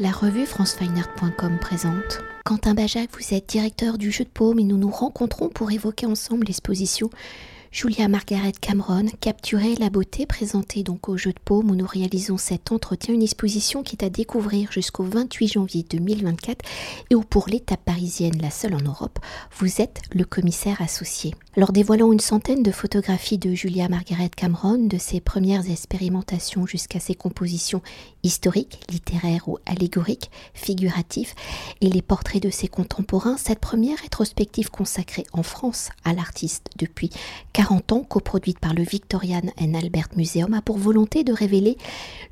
La revue francefineart.com présente. Quentin Bajac, vous êtes directeur du jeu de paume et nous nous rencontrons pour évoquer ensemble l'exposition Julia Margaret Cameron, Capturer la beauté, présentée donc au Jeu de Paume où nous réalisons cet entretien, une exposition qui est à découvrir jusqu'au 28 janvier 2024 et où pour l'étape parisienne, la seule en Europe, vous êtes le commissaire associé. Alors dévoilant une centaine de photographies de Julia Margaret Cameron, de ses premières expérimentations jusqu'à ses compositions historiques, littéraires ou allégoriques, figuratives, et les portraits de ses contemporains, cette première rétrospective consacrée en France à l'artiste depuis 40 ans, coproduite par le Victorian and Albert Museum, a pour volonté de révéler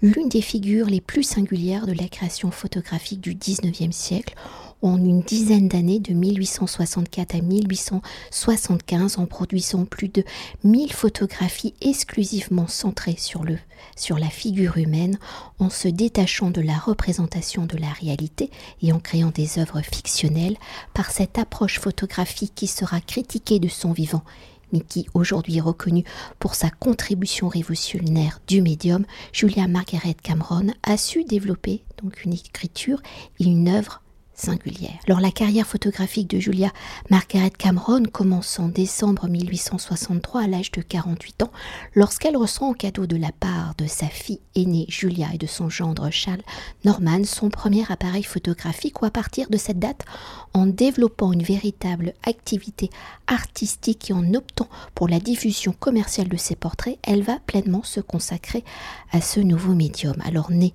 l'une des figures les plus singulières de la création photographique du 19e siècle en une dizaine d'années, de 1864 à 1875, en produisant plus de 1000 photographies exclusivement centrées sur, le, sur la figure humaine, en se détachant de la représentation de la réalité et en créant des œuvres fictionnelles. Par cette approche photographique qui sera critiquée de son vivant mais qui aujourd'hui est reconnue pour sa contribution révolutionnaire du médium, Julia Margaret Cameron a su développer donc une écriture et une œuvre singulière. Alors la carrière photographique de Julia Margaret Cameron commence en décembre 1863 à l'âge de 48 ans lorsqu'elle reçoit en cadeau de la part de sa fille aînée Julia et de son gendre Charles Norman son premier appareil photographique ou à partir de cette date en développant une véritable activité artistique et en optant pour la diffusion commerciale de ses portraits, elle va pleinement se consacrer à ce nouveau médium. Alors né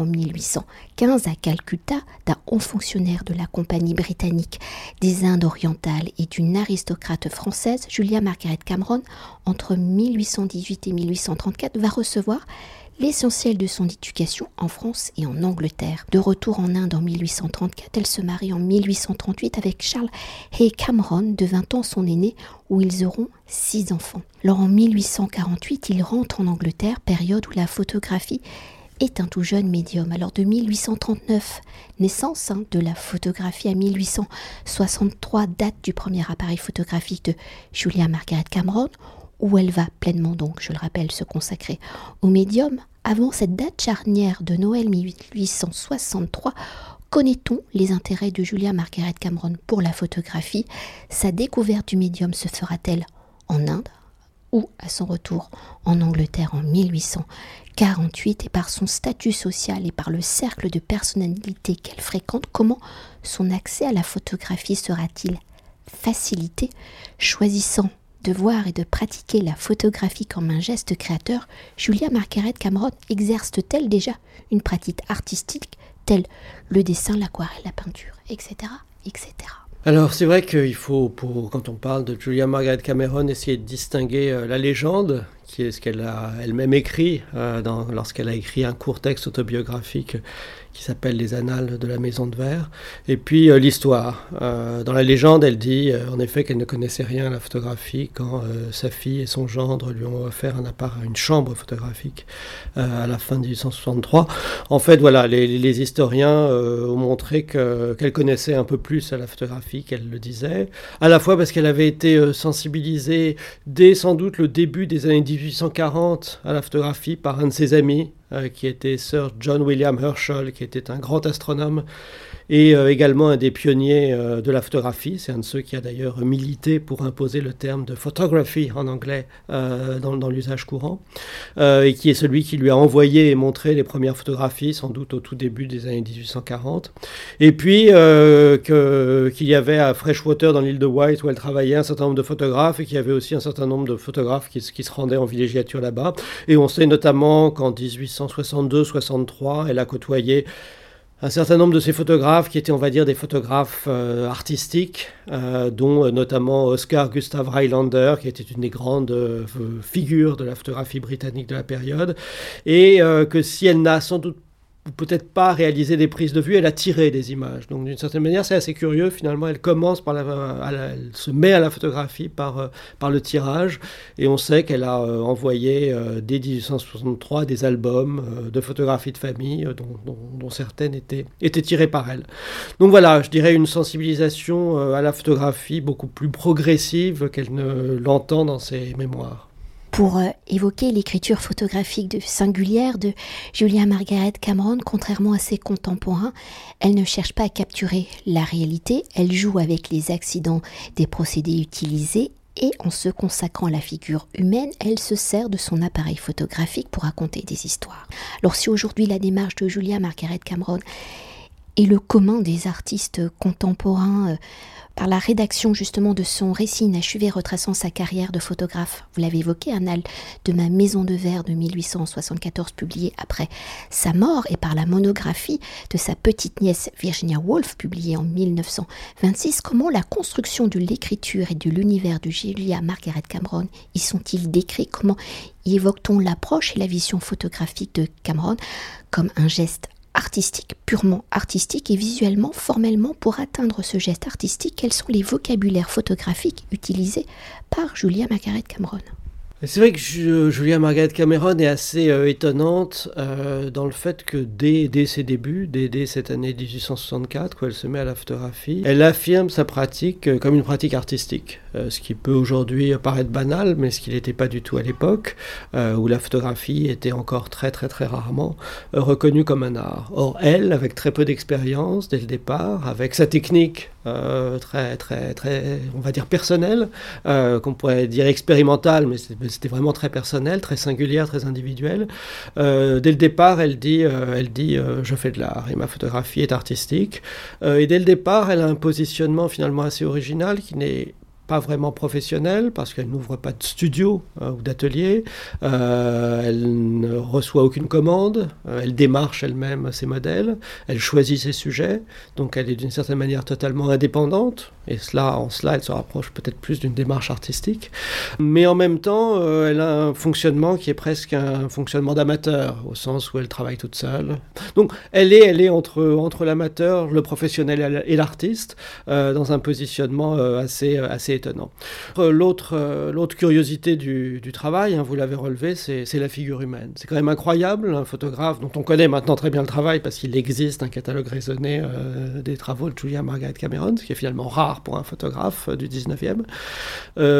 en 1815 à Calcutta d'un haut fonctionnaire de la Compagnie britannique des Indes orientales et d'une aristocrate française, Julia Margaret Cameron, entre 1818 et 1834, va recevoir l'essentiel de son éducation en France et en Angleterre. De retour en Inde en 1834, elle se marie en 1838 avec Charles Hay Cameron, de 20 ans son aîné, où ils auront six enfants. Lors en 1848, il rentre en Angleterre, période où la photographie est un tout jeune médium. Alors de 1839, naissance hein, de la photographie à 1863, date du premier appareil photographique de Julia Margaret Cameron, où elle va pleinement donc, je le rappelle, se consacrer au médium. Avant cette date charnière de Noël 1863, connaît-on les intérêts de Julia Margaret Cameron pour la photographie? Sa découverte du médium se fera-t-elle en Inde? Ou à son retour en Angleterre en 1848 et par son statut social et par le cercle de personnalité qu'elle fréquente, comment son accès à la photographie sera-t-il facilité Choisissant de voir et de pratiquer la photographie comme un geste créateur, Julia Margaret Cameron exerce-t-elle déjà une pratique artistique telle le dessin, l'aquarelle, la peinture, etc., etc. Alors c'est vrai qu'il faut, pour, quand on parle de Julia Margaret Cameron, essayer de distinguer euh, la légende est ce qu'elle a elle-même écrit euh, lorsqu'elle a écrit un court texte autobiographique qui s'appelle Les Annales de la Maison de Verre. Et puis euh, l'histoire. Euh, dans la légende, elle dit en effet qu'elle ne connaissait rien à la photographie quand sa fille et son gendre lui ont offert un appareil, une chambre photographique à la fin de 1863. En fait, voilà, les, historiens ont montré qu'elle connaissait un peu plus à la photographie qu'elle le disait, à la fois parce qu'elle avait été sensibilisée dès sans doute le début des années 1840 à la photographie par un de ses amis, qui était Sir John William Herschel, qui était un grand astronome et euh, également un des pionniers euh, de la photographie. C'est un de ceux qui a d'ailleurs milité pour imposer le terme de photography en anglais euh, dans, l'usage courant, et qui est celui qui lui a envoyé et montré les premières photographies, sans doute au tout début des années 1840. Et puis qu'il y avait à Freshwater, dans l'île de White, où elle travaillait, un certain nombre de photographes, et qu'il y avait aussi un certain nombre de photographes qui, se rendaient en villégiature là-bas. Et on sait notamment qu'en 1862-63, elle a côtoyé un certain nombre de ces photographes qui étaient, on va dire, des photographes euh, artistiques, euh, dont euh, notamment Oscar Gustav Highlander, qui était une des grandes figures de la photographie britannique de la période, et que si elle n'a sans doute peut-être pas réaliser des prises de vue, elle a tiré des images. Donc d'une certaine manière, c'est assez curieux. Finalement, elle commence par la, elle se met à la photographie par, euh, par le tirage, et on sait qu'elle a euh, envoyé euh, dès 1863 des albums de photographies de famille, dont, dont, certaines étaient, étaient tirées par elle. Donc voilà, je dirais une sensibilisation à la photographie beaucoup plus progressive qu'elle ne l'entend dans ses mémoires. Pour euh, évoquer l'écriture photographique singulière de Julia Margaret Cameron, contrairement à ses contemporains, elle ne cherche pas à capturer la réalité, elle joue avec les accidents des procédés utilisés et en se consacrant à la figure humaine, elle se sert de son appareil photographique pour raconter des histoires. Alors si aujourd'hui la démarche de Julia Margaret Cameron est le commun des artistes contemporains, euh, par la rédaction justement de son récit inachevé retraçant sa carrière de photographe. Vous l'avez évoqué, Annales de ma maison de verre de 1874 publié après sa mort et par la monographie de sa petite nièce Virginia Woolf publiée en 1926. Comment la construction de l'écriture et de l'univers de Julia Margaret Cameron y sont-ils décrits? Comment y évoque-t-on l'approche et la vision photographique de Cameron? Comme un geste artistique, purement artistique et visuellement, formellement, pour atteindre ce geste artistique, quels sont les vocabulaires photographiques utilisés par Julia Margaret Cameron? C'est vrai que Julia Margaret Cameron est assez euh, étonnante euh, dans le fait que dès, ses débuts, dès, cette année 1864, quand elle se met à la photographie, elle affirme sa pratique euh, comme une pratique artistique. ce qui peut aujourd'hui paraître banal, mais ce qui n'était pas du tout à l'époque, où la photographie était encore très très très rarement reconnue comme un art. Or, elle, avec très peu d'expérience dès le départ, avec sa technique très très très, on va dire personnelle, qu'on pourrait dire expérimentale, mais c'était vraiment très personnel, très singulière, très individuelle. Euh, dès le départ, elle dit, euh, elle dit euh, je fais de l'art et ma photographie est artistique. et dès le départ, elle a un positionnement finalement assez original qui n'est pas vraiment professionnelle parce qu'elle n'ouvre pas de studio euh, ou d'atelier, euh, elle ne reçoit aucune commande, euh, elle démarche elle-même ses modèles, elle choisit ses sujets, donc elle est d'une certaine manière totalement indépendante, et cela, en cela, elle se rapproche peut-être plus d'une démarche artistique, mais en même temps, elle a un fonctionnement qui est presque un fonctionnement d'amateur, au sens où elle travaille toute seule. Donc elle est, elle est entre, entre l'amateur, le professionnel et l'artiste, dans un positionnement assez, assez Euh, l'autre, euh, l'autre curiosité du, travail, hein, vous l'avez relevé, c'est, la figure humaine. C'est quand même incroyable, un photographe dont on connaît maintenant très bien le travail parce qu'il existe un catalogue raisonné euh, des travaux de Julia Margaret Cameron, ce qui est finalement rare pour un photographe du 19e.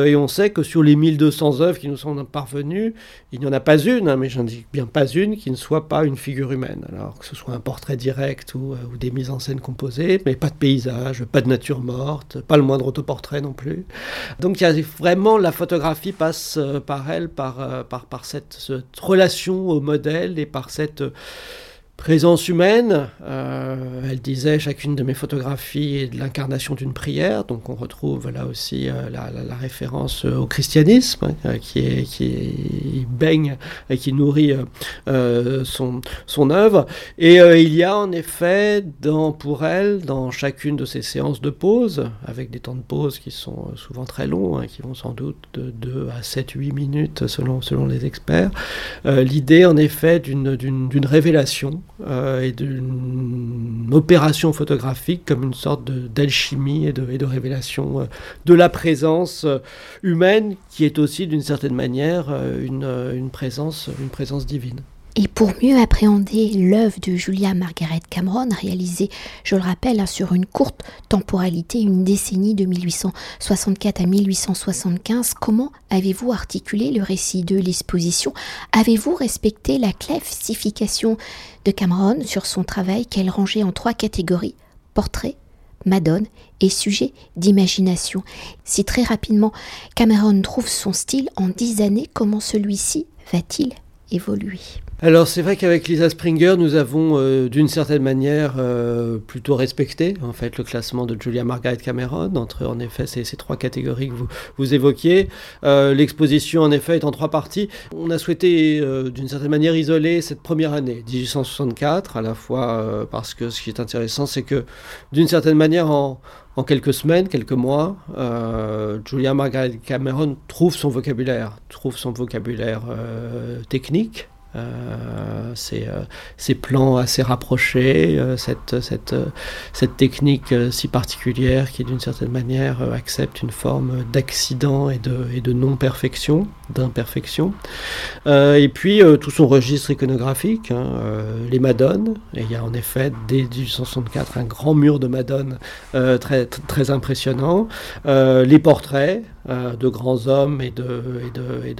et on sait que sur les 1200 œuvres qui nous sont parvenues, il n'y en a pas une, hein, mais j'en dis bien pas une, qui ne soit pas une figure humaine. Alors que ce soit un portrait direct ou des mises en scène composées, mais pas de paysage, pas de nature morte, pas le moindre autoportrait non plus. Donc vraiment la photographie passe euh, par elle, par, euh, cette, relation au modèle et par cette présence humaine. Euh, elle disait chacune de mes photographies est de l'incarnation d'une prière, donc on retrouve là aussi euh, la, référence au christianisme hein, qui, est, qui baigne et qui nourrit euh, son, son œuvre. Et il y a en effet dans, pour elle, dans chacune de ces séances de pause, avec des temps de pause qui sont souvent très longs, hein, qui vont sans doute de 2 à 7, 8 minutes selon, selon les experts, l'idée en effet d'une révélation euh, et d'une opération photographique comme une sorte d'alchimie et de, révélation euh, de la présence euh, humaine qui est aussi d'une certaine manière une, présence, une présence divine. Et pour mieux appréhender l'œuvre de Julia Margaret Cameron, réalisée, je le rappelle, hein, sur une courte temporalité, une décennie de 1864 à 1875, comment avez-vous articulé le récit de l'exposition? Avez-vous respecté la classification de Cameron sur son travail qu'elle rangeait en trois catégories? Portrait, Madone et sujet d'imagination. Si très rapidement Cameron trouve son style en dix années, comment celui-ci va-t-il évoluer? Alors c'est vrai qu'avec Lisa Springer, nous avons euh, d'une certaine manière euh, plutôt respecté en fait le classement de Julia Margaret Cameron entre en effet ces, trois catégories que vous, évoquiez. Euh, l'exposition en effet est en trois parties. On a souhaité d'une certaine manière isoler cette première année, 1864, à la fois parce que ce qui est intéressant c'est que d'une certaine manière en, en quelques semaines, quelques mois, Julia Margaret Cameron trouve son vocabulaire, trouve son vocabulaire technique, euh, ces, euh, ces, plans assez rapprochés, euh, cette, cette, cette, technique si particulière qui d'une certaine manière accepte une forme d'accident et de, et de non-perfection, d'imperfection. et puis tout son registre iconographique, hein, les Madones, et il y a en effet dès 1864 un grand mur de Madones très, très impressionnant, les portraits, de grands hommes et de, et de, et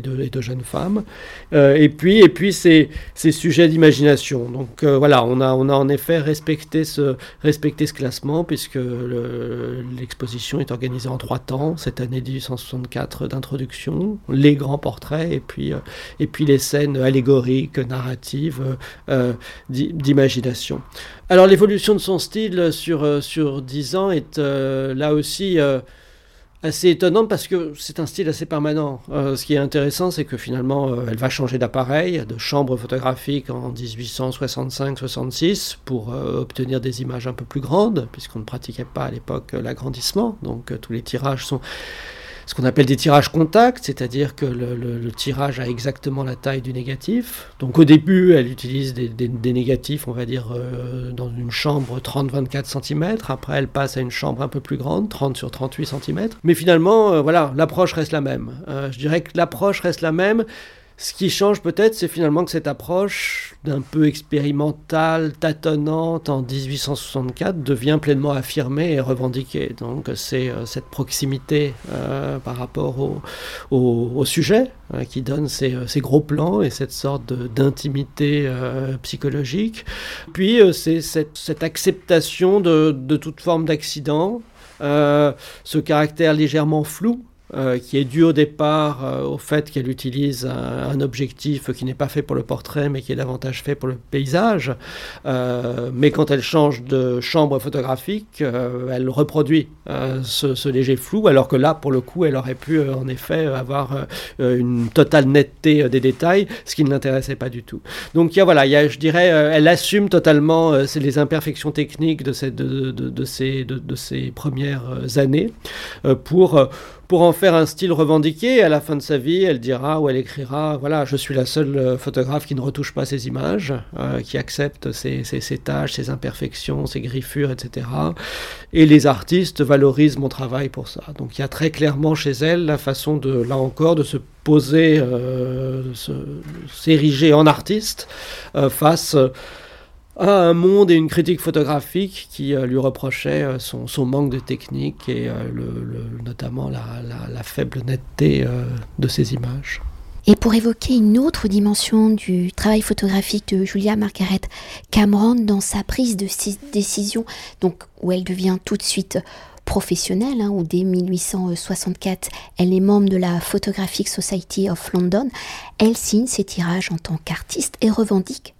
de, et de, jeunes femmes. et puis, et puis ces, ces sujets d'imagination. Donc voilà, on a, on a en effet respecté ce, respecté ce classement puisque l'exposition est organisée en trois temps. Cette année 1864 d'introduction, les grands portraits et puis, et puis les scènes allégoriques, narratives, d'imagination. Alors l'évolution de son style sur, euh, sur 10 ans est euh, là aussi euh, assez étonnante parce que c'est un style assez permanent. ce qui est intéressant, c'est que finalement, elle va changer d'appareil, de chambre photographique en 1865-66 pour obtenir des images un peu plus grandes, puisqu'on ne pratiquait pas à l'époque l'agrandissement. Donc tous les tirages sont ce qu'on appelle des tirages contacts, c'est-à-dire que le, tirage a exactement la taille du négatif. Donc au début, elle utilise des, négatifs, on va dire, euh, dans une chambre 30-24 cm. Après, elle passe à une chambre un peu plus grande, 30 sur 38 cm. Mais finalement, euh, voilà, l'approche reste la même. Euh, je dirais que l'approche reste la même. Ce qui change peut-être, c'est finalement que cette approche d'un peu expérimentale, tâtonnante en 1864 devient pleinement affirmée et revendiquée. Donc c'est euh, cette proximité euh, par rapport au, sujet euh, qui donne ces, gros plans et cette sorte d'intimité psychologique. Puis c'est cette, acceptation de, de toute forme d'accident, ce caractère légèrement flou euh, qui est dû au départ euh, au fait qu'elle utilise un, objectif qui n'est pas fait pour le portrait, mais qui est davantage fait pour le paysage. Euh, mais quand elle change de chambre photographique, elle reproduit ce, léger flou, alors que là, pour le coup, elle aurait pu en effet avoir une totale netteté des détails, ce qui ne l'intéressait pas du tout. Donc, y a, voilà, il y a, je dirais, elle assume totalement les imperfections techniques de ces, de ces, de, ces premières années pour pour en faire un style revendiqué. À la fin de sa vie, elle dira ou elle écrira Voilà, je suis la seule euh, photographe qui ne retouche pas ses images, euh, qui accepte ses, ses, tâches, ses imperfections, ses griffures, etc. Et les artistes valorisent mon travail pour ça. Donc il y a très clairement chez elle la façon de, là encore, de se poser, euh, s'ériger en artiste face à un monde et une critique photographique qui euh, lui reprochait euh, son, manque de technique et euh, notamment la, faible netteté de ses images. Et pour évoquer une autre dimension du travail photographique de Julia Margaret Cameron dans sa prise de décision, donc où elle devient tout de suite professionnelle, hein, où dès 1864 elle est membre de la Photographic Society of London, elle signe ses tirages en tant qu'artiste et revendique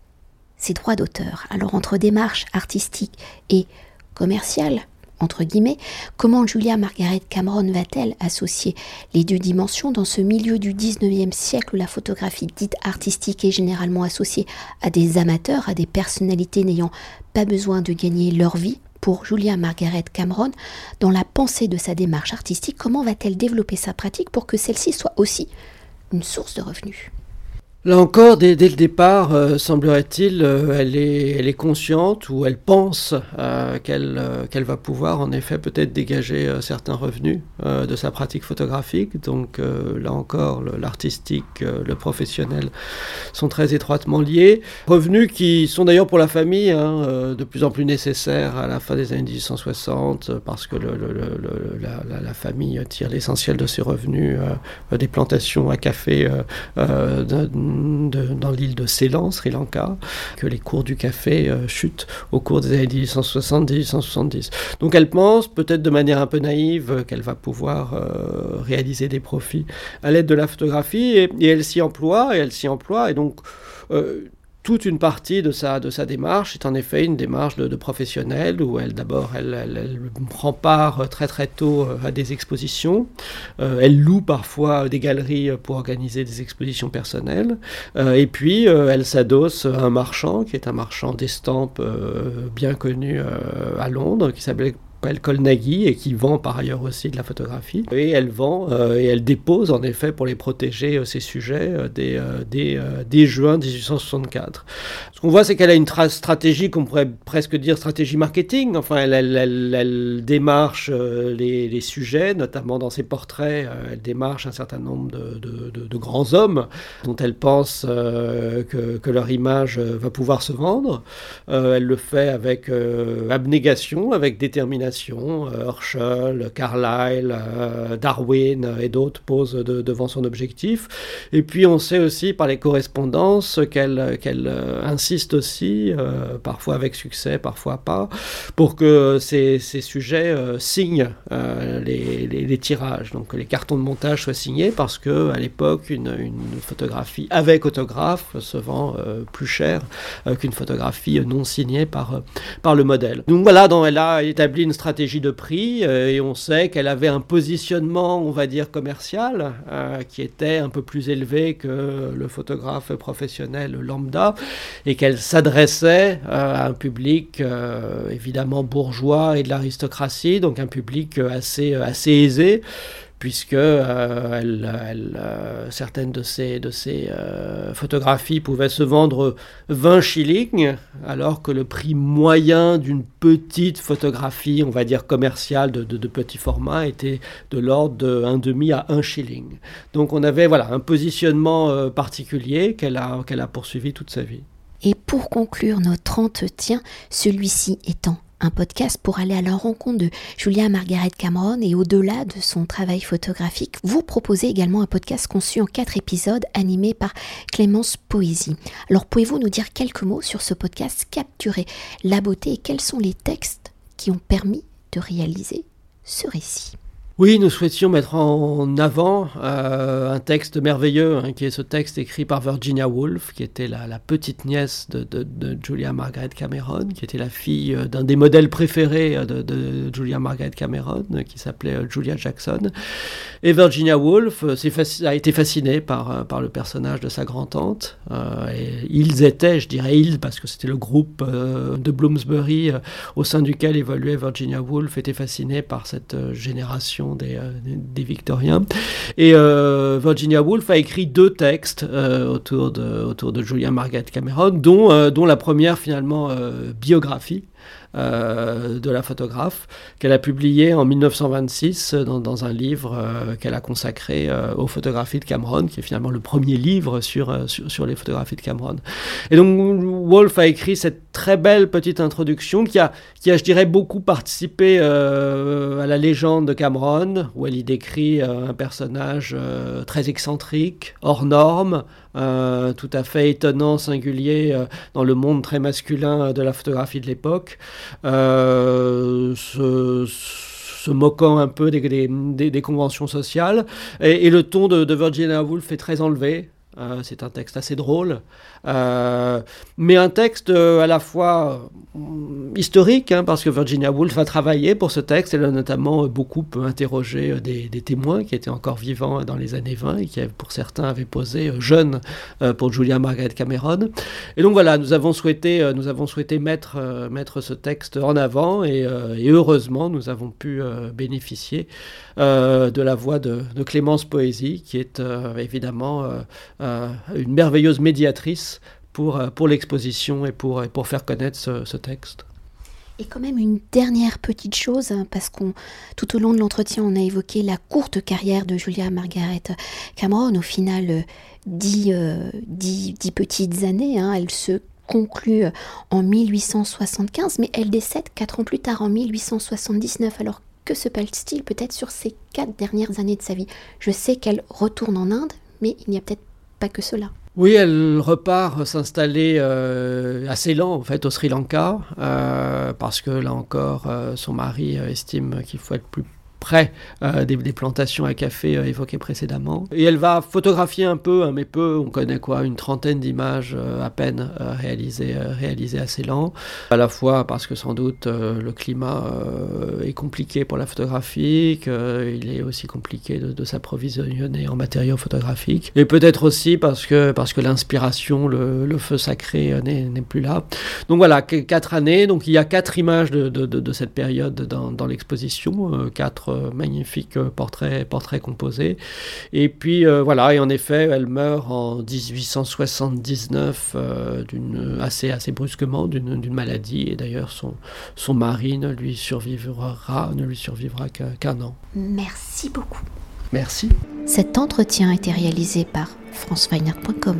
ses droits d'auteur. Alors entre démarche artistique et commerciale, entre guillemets, comment Julia Margaret Cameron va-t-elle associer les deux dimensions dans ce milieu du 19e siècle où la photographie dite artistique est généralement associée à des amateurs, à des personnalités n'ayant pas besoin de gagner leur vie pour Julia Margaret Cameron, dans la pensée de sa démarche artistique, comment va-t-elle développer sa pratique pour que celle-ci soit aussi une source de revenus? Là encore, dès, le départ, euh, semblerait-il, euh, elle, est, consciente ou elle pense euh, qu'elle va pouvoir en effet peut-être dégager certains revenus de sa pratique photographique. Donc là encore, l'artistique, le, professionnel sont très étroitement liés. Revenus qui sont d'ailleurs pour la famille hein, de plus en plus nécessaires à la fin des années 1860 parce que la, famille tire l'essentiel de ses revenus des plantations à café dans l'île de Ceylan, Sri Lanka, que les cours du café euh, chutent au cours des années 1860-1870. Donc elle pense, peut-être de manière un peu naïve, qu'elle va pouvoir euh, réaliser des profits à l'aide de la photographie, et, elle s'y emploie, et elle s'y emploie, et donc euh, toute une partie de sa, de démarche. Est en effet une démarche de, professionnel où elle d'abord prend part très très tôt euh, à des expositions, euh, elle loue parfois des galeries pour organiser des expositions personnelles. Euh, et puis elle s'adosse à un marchand qui est un marchand d'estampes bien connu à Londres qui s'appelle s'appelle Colnaghi et qui vend par ailleurs aussi de la photographie. Et elle vend euh, et elle dépose en effet pour les protéger euh, ces sujets euh, dès, dès, dès, juin 1864. Ce qu'on voit, c'est qu'elle a une stratégie qu'on pourrait presque dire stratégie marketing. Enfin, elle, elle, elle, démarche les, les, sujets, notamment dans ses portraits. elle démarche un certain nombre de, de, de, grands hommes dont elle pense que, que, leur image va pouvoir se vendre. elle le fait avec abnégation, avec détermination imagination. Herschel, Carlyle, Darwin et d'autres posent devant son objectif. Et puis on sait aussi par les correspondances qu'elle insiste aussi, parfois avec succès, parfois pas, pour que ces, sujets signent les, tirages, donc les cartons de montage soient signés, parce que à l'époque une, photographie avec autographe se vend plus cher qu'une photographie non signée par, le modèle. Donc voilà, elle a établi une stratégie de prix euh, et on sait qu'elle avait un positionnement, on va dire, commercial euh, qui était un peu plus élevé que le photographe professionnel lambda et qu'elle s'adressait euh, à un public évidemment bourgeois et de l'aristocratie, donc un public assez, assez aisé puisque euh, euh, certaines de ces euh, photographies pouvaient se vendre 20 shillings, alors que le prix moyen d'une petite photographie, on va dire commerciale, de, de, petit format, était de l'ordre de 1,5 à 1 shilling. Donc on avait voilà, un positionnement particulier qu'elle a, qu'elle a poursuivi toute sa vie. Et pour conclure notre entretien, celui-ci étant un podcast pour aller à la rencontre de Julia Margaret Cameron et au-delà de son travail photographique, vous proposez également un podcast conçu en quatre épisodes animé par Clémence Poésie. Alors pouvez-vous nous dire quelques mots sur ce podcast Capturer la beauté et quels sont les textes qui ont permis de réaliser ce récit? Oui, nous souhaitions mettre en avant euh, un texte merveilleux, hein, qui est ce texte écrit par Virginia Woolf, qui était la, petite nièce de, Julia Margaret Cameron, qui était la fille euh, d'un des modèles préférés euh, de, Julia Margaret Cameron, qui s'appelait Julia Jackson. Et Virginia Woolf a été fascinée par, par le personnage de sa grand-tante. et ils étaient, je dirais ils, parce que c'était le groupe de Bloomsbury au sein duquel évoluait Virginia Woolf, était fasciné par cette génération euh, des, Victoriens. Et euh, Virginia Woolf a écrit deux textes euh, autour, de, autour de Julia Margaret Cameron, dont, dont la première finalement biographie euh, de la photographe, qu'elle a publié en 1926 dans, un livre euh, qu'elle a consacré euh, aux photographies de Cameron, qui est finalement le premier livre sur, sur, les photographies de Cameron. Et donc Wolf a écrit cette très belle petite introduction qui a, qui a je dirais, beaucoup participé à la légende de Cameron, où elle y décrit un personnage très excentrique, hors norme, tout à fait étonnant, singulier dans le monde très masculin de la photographie de l'époque. Euh, se, moquant un peu des, conventions sociales. Et, le ton de, Virginia Woolf est très enlevé. Euh, c'est un texte assez drôle, euh, mais un texte à la fois historique, hein, parce que Virginia Woolf a travaillé pour ce texte. Elle a notamment beaucoup interrogé des, témoins qui étaient encore vivants dans les années 20 et qui, pour certains, avaient posé jeunes pour Julia Margaret Cameron. Et donc voilà, nous avons souhaité, nous avons souhaité mettre, mettre ce texte en avant et, heureusement, nous avons pu bénéficier de la voix de, Clémence Poésie, qui est évidemment une merveilleuse médiatrice pour, euh, pour l'exposition et pour, pour faire connaître ce, texte. Et quand même une dernière petite chose, hein, parce qu'on tout au long de l'entretien, on a évoqué la courte carrière de Julia Margaret Cameron. Au final, euh, euh, dix, dix, petites années. Hein, elle se conclut en 1875, mais elle décède quatre ans plus tard, en 1879. Alors que se passe-t-il peut-être sur ces quatre dernières années de sa vie? Je sais qu'elle retourne en Inde, mais il n'y a peut-être pas que cela. Oui, elle repart s'installer euh, à Ceylan, en fait, au Sri Lanka, euh, parce que là encore, euh, son mari estime qu'il faut être plus près euh, des, plantations à café euh, évoquées précédemment. Et elle va photographier un peu, hein, mais peu, on connaît quoi, une trentaine d'images euh, à peine réalisées, réalisées assez lent, à la fois parce que sans doute le climat est compliqué pour la photographie, qu'il est aussi compliqué de, s'approvisionner en matériaux photographiques, et peut-être aussi parce que, parce que l'inspiration, le, feu sacré n'est plus là. Donc voilà, quatre années, donc il y a quatre images de, de, cette période dans, dans l'exposition, quatre magnifique portrait, portrait composé. Et puis euh, voilà, et en effet, elle meurt en 1879 euh, d'une assez, assez brusquement d'une maladie. Et d'ailleurs, son, son mari ne lui survivra, ne lui survivra qu'un an. Merci beaucoup. Merci. Cet entretien a été réalisé par franceweiner.com.